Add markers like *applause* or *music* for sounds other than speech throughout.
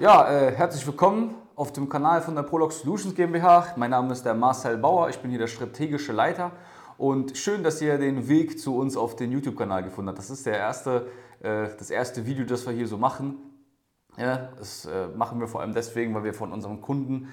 Ja, äh, herzlich willkommen auf dem Kanal von der Prolog Solutions GmbH. Mein Name ist der Marcel Bauer, ich bin hier der strategische Leiter und schön, dass ihr den Weg zu uns auf den YouTube-Kanal gefunden habt. Das ist der erste, äh, das erste Video, das wir hier so machen. Ja, das äh, machen wir vor allem deswegen, weil wir von unseren Kunden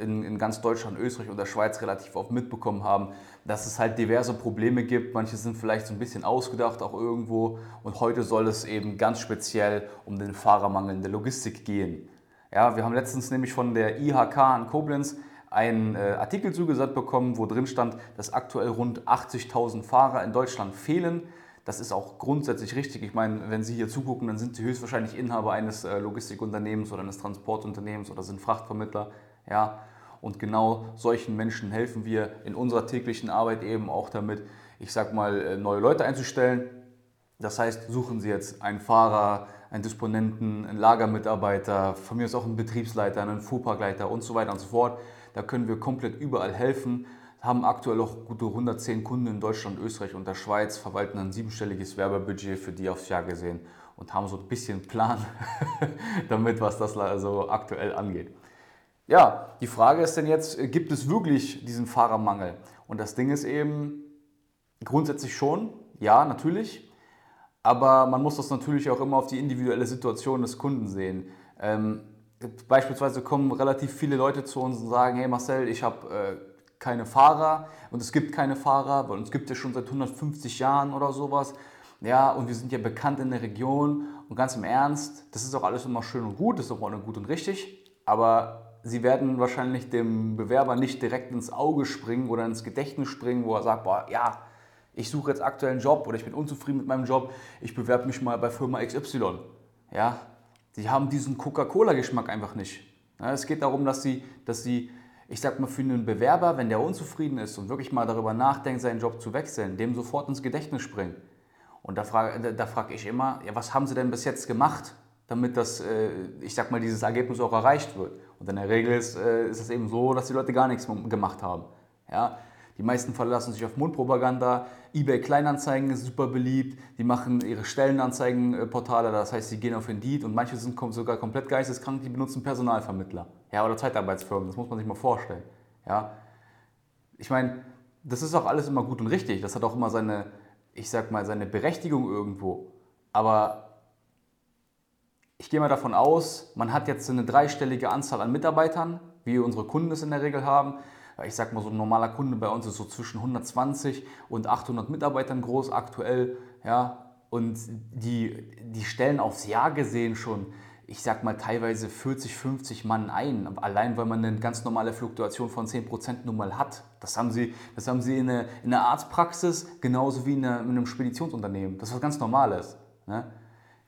in, in, ganz Deutschland, Österreich und der Schweiz relativ oft mitbekommen haben, dass es halt diverse Probleme gibt. Manche sind vielleicht so ein bisschen ausgedacht auch irgendwo. Und heute soll es eben ganz speziell um den Fahrermangel in der Logistik gehen. Ja, wir haben letztens nämlich von der IHK in Koblenz einen äh, Artikel zugesandt bekommen, wo drin stand, dass aktuell rund 80.000 Fahrer in Deutschland fehlen. Das ist auch grundsätzlich richtig. Ich meine, wenn Sie hier zugucken, dann sind Sie höchstwahrscheinlich Inhaber eines äh, Logistikunternehmens oder eines Transportunternehmens oder sind Frachtvermittler. Ja, und genau solchen Menschen helfen wir in unserer täglichen Arbeit eben auch damit, ich sag mal, äh, neue Leute einzustellen. Das heißt, suchen Sie jetzt einen Fahrer, einen Disponenten, einen Lagermitarbeiter, von mir ist auch einen Betriebsleiter, einen Fuhrparkleiter und so weiter und so fort. Da können wir komplett überall helfen. Haben aktuell auch gute 110 Kunden in Deutschland, Österreich und der Schweiz, verwalten ein siebenstelliges Werbebudget für die aufs Jahr gesehen und haben so ein bisschen Plan *laughs* damit, was das also aktuell angeht. Ja, die Frage ist denn jetzt, äh, gibt es wirklich diesen Fahrermangel? Und das Ding ist eben grundsätzlich schon, ja, natürlich. Aber man muss das natürlich auch immer auf die individuelle Situation des Kunden sehen. Ähm, beispielsweise kommen relativ viele Leute zu uns und sagen, hey Marcel, ich habe äh, keine Fahrer und es gibt keine Fahrer, weil uns gibt es schon seit 150 Jahren oder sowas. Ja, und wir sind ja bekannt in der Region und ganz im Ernst, das ist auch alles immer schön und gut, das ist auch immer gut und richtig, aber Sie werden wahrscheinlich dem Bewerber nicht direkt ins Auge springen oder ins Gedächtnis springen, wo er sagt, boah, ja, ich suche jetzt aktuell einen Job oder ich bin unzufrieden mit meinem Job, ich bewerbe mich mal bei Firma XY. Ja, die haben diesen Coca-Cola-Geschmack einfach nicht. Ja, es geht darum, dass sie, dass sie, ich sag mal, für einen Bewerber, wenn der unzufrieden ist und wirklich mal darüber nachdenkt, seinen Job zu wechseln, dem sofort ins Gedächtnis springen. Und da frage da frag ich immer, ja, was haben sie denn bis jetzt gemacht, damit das, äh, ich sag mal, dieses Ergebnis auch erreicht wird? Und in der Regel ist, äh, ist es eben so, dass die Leute gar nichts gemacht haben. Ja? Die meisten verlassen sich auf Mundpropaganda. eBay Kleinanzeigen ist super beliebt. Die machen ihre Stellenanzeigenportale, das heißt, sie gehen auf Indeed und manche sind sogar komplett geisteskrank, die benutzen Personalvermittler ja, oder Zeitarbeitsfirmen. Das muss man sich mal vorstellen. Ja? Ich meine, das ist auch alles immer gut und richtig. Das hat auch immer seine, ich sag mal, seine Berechtigung irgendwo. Aber ich gehe mal davon aus, man hat jetzt eine dreistellige Anzahl an Mitarbeitern, wie unsere Kunden es in der Regel haben. Ich sag mal, so ein normaler Kunde bei uns ist so zwischen 120 und 800 Mitarbeitern groß aktuell. Ja, und die, die stellen aufs Jahr gesehen schon, ich sag mal, teilweise 40, 50 Mann ein. Allein weil man eine ganz normale Fluktuation von 10% nun mal hat. Das haben sie, das haben sie in, einer in Arztpraxis genauso wie in, eine, in einem Speditionsunternehmen. Das ist was ganz Normales. Ne?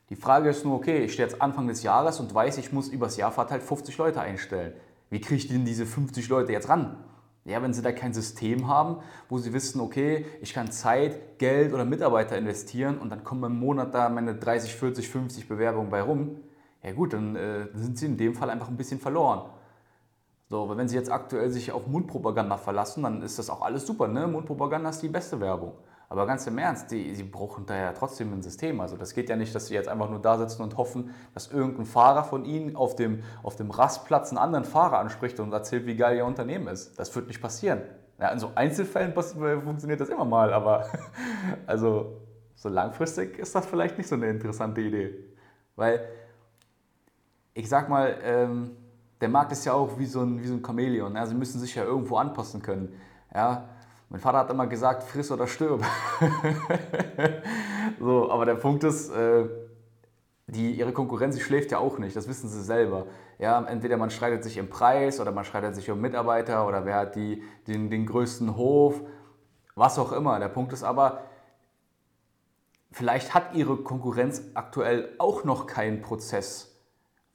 Die Frage ist nur, okay, ich stehe jetzt Anfang des Jahres und weiß, ich muss übers Jahr verteilt 50 Leute einstellen. Wie kriege ich denn diese 50 Leute jetzt ran? Ja, wenn Sie da kein System haben, wo Sie wissen, okay, ich kann Zeit, Geld oder Mitarbeiter investieren und dann kommen im Monat da meine 30, 40, 50 Bewerbungen bei rum, ja gut, dann äh, sind Sie in dem Fall einfach ein bisschen verloren. So, aber wenn Sie jetzt aktuell sich auf Mundpropaganda verlassen, dann ist das auch alles super, ne? Mundpropaganda ist die beste Werbung. Aber ganz im Ernst, die, die brauchen da ja trotzdem ein System. Also das geht ja nicht, dass sie jetzt einfach nur da sitzen und hoffen, dass irgendein Fahrer von ihnen auf dem, auf dem Rastplatz einen anderen Fahrer anspricht und erzählt, wie geil ihr Unternehmen ist. Das wird nicht passieren. Ja, in so Einzelfällen funktioniert das immer mal, aber *laughs* also so langfristig ist das vielleicht nicht so eine interessante Idee. Weil ich sag mal, ähm, der Markt ist ja auch wie so ein, wie so ein Chamäleon. Ja? Sie müssen sich ja irgendwo anpassen können. Ja? Mein Vater hat immer gesagt, friss oder stirb. *laughs* so, aber der Punkt ist, äh, die, ihre Konkurrenz die schläft ja auch nicht, das wissen sie selber. Ja, entweder man streitet sich im Preis oder man streitet sich um Mitarbeiter oder wer hat die, den, den größten Hof, was auch immer. Der Punkt ist aber, vielleicht hat ihre Konkurrenz aktuell auch noch keinen Prozess,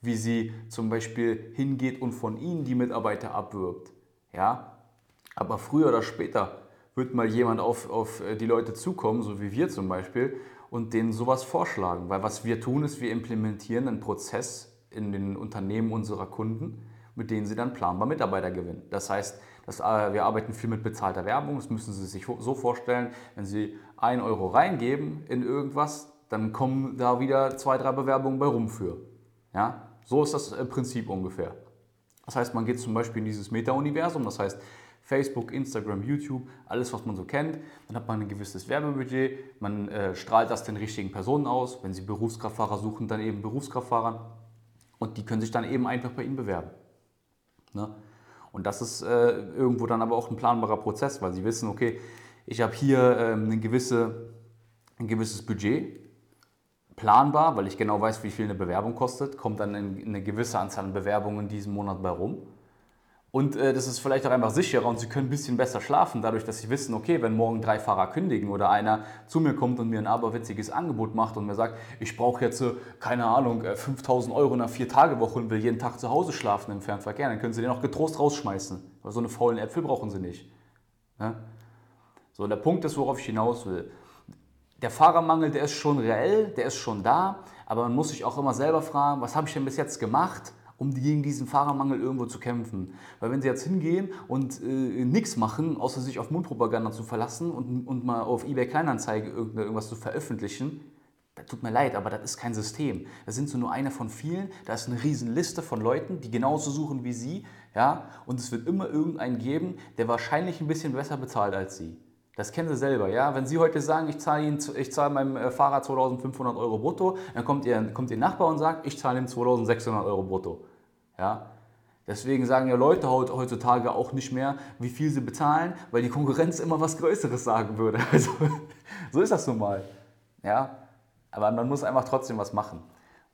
wie sie zum Beispiel hingeht und von ihnen die Mitarbeiter abwirbt. Ja, aber früher oder später wird mal jemand auf, auf äh, die Leute zukommen, so wie wir zum Beispiel, und denen sowas vorschlagen. Weil was wir tun, ist, wir implementieren einen Prozess in den Unternehmen unserer Kunden, mit denen sie dann planbar Mitarbeiter gewinnen. Das heißt, dass, äh, wir arbeiten viel mit bezahlter Werbung. Das müssen Sie sich so vorstellen, wenn Sie 1 Euro reingeben in irgendwas, dann kommen da wieder zwei, drei Bewerbungen bei rum für. Ja? So ist das Prinzip ungefähr. Das heißt, man geht zum Beispiel in dieses Meta-Universum, das heißt Facebook, Instagram, YouTube, alles, was man so kennt. Dann hat man ein gewisses Werbebudget, man äh, strahlt das den richtigen Personen aus. Wenn sie Berufskraftfahrer suchen, dann eben Berufskraftfahrer. Und die können sich dann eben einfach bei Ihnen bewerben. Ne? Und das ist äh, irgendwo dann aber auch ein planbarer Prozess, weil Sie wissen, okay, ich habe hier ähm, eine gewisse, ein gewisses Budget, planbar, weil ich genau weiß, wie viel eine Bewerbung kostet, kommt dann eine gewisse Anzahl an Bewerbungen in diesem Monat bei rum. Und äh, das ist vielleicht auch einfach sicherer und Sie können ein bisschen besser schlafen, dadurch, dass Sie wissen, okay, wenn morgen drei Fahrer kündigen oder einer zu mir kommt und mir ein aberwitziges Angebot macht und mir sagt, ich brauche jetzt, äh, keine Ahnung, 5000 äh, Euro in einer Vier-Tage-Woche und will jeden Tag zu Hause schlafen im Fernverkehr, dann können Sie den auch getrost rausschmeißen. Weil so eine faulen Äpfel brauchen Sie nicht. Ja? So, und der Punkt ist, worauf ich hinaus will. Der Fahrermangel, der ist schon reell, der ist schon da, aber man muss sich auch immer selber fragen, was habe ich denn bis jetzt gemacht, um gegen diesen Fahrermangel irgendwo zu kämpfen. Weil wenn sie jetzt hingehen und äh, nichts machen, außer sich auf Mundpropaganda zu verlassen und, und mal auf eBay Kleinanzeige irgendwas zu veröffentlichen, das tut mir leid, aber das ist kein System. Das sind so nur einer von vielen. Da ist eine riesen Liste von Leuten, die genauso suchen wie Sie. Ja? Und es wird immer irgendeinen geben, der wahrscheinlich ein bisschen besser bezahlt als Sie. Das kennen Sie selber, ja. Wenn Sie heute sagen, ich zahle, Ihnen, ich zahle meinem äh, Fahrer 2500 Euro brutto, dann kommt Ihr, kommt Ihr Nachbar und sagt, ich zahle ihm 2600 Euro brutto. Ja. Deswegen sagen ja Leute heutzutage auch nicht mehr, wie viel sie bezahlen, weil die Konkurrenz immer was Größeres sagen würde. *laughs* Also, so ist das nun mal. Ja. Aber man muss einfach trotzdem was machen.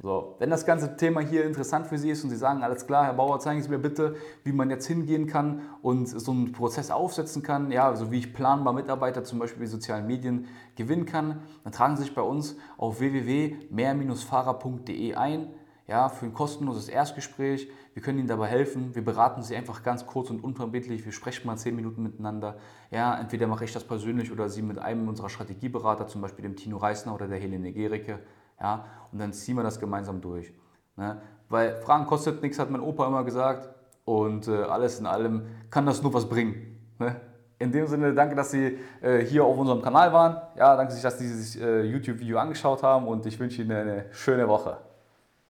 So, wenn das ganze Thema hier interessant für Sie ist und Sie sagen, alles klar, Herr Bauer, zeigen Sie mir bitte, wie man jetzt hingehen kann und so einen Prozess aufsetzen kann, ja, so wie ich planbar Mitarbeiter zum Beispiel in sozialen Medien gewinnen kann, dann tragen Sie sich bei uns auf www.mehr-fahrer.de ein, ja, für ein kostenloses Erstgespräch. Wir können Ihnen dabei helfen. Wir beraten Sie einfach ganz kurz und unverbindlich. Wir sprechen mal zehn Minuten miteinander. Ja, entweder mache ich das persönlich oder Sie mit einem unserer Strategieberater, zum Beispiel dem Tino Reisner oder der Helene Gericke. Ja, und dann ziehen wir das gemeinsam durch. Ne? Weil Fragen kostet nichts, hat mein Opa immer gesagt. Und äh, alles in allem kann das nur was bringen. Ne? In dem Sinne, danke, dass Sie äh, hier auf unserem Kanal waren. Ja, danke, dass Sie dieses äh, YouTube-Video angeschaut haben und ich wünsche Ihnen eine schöne Woche.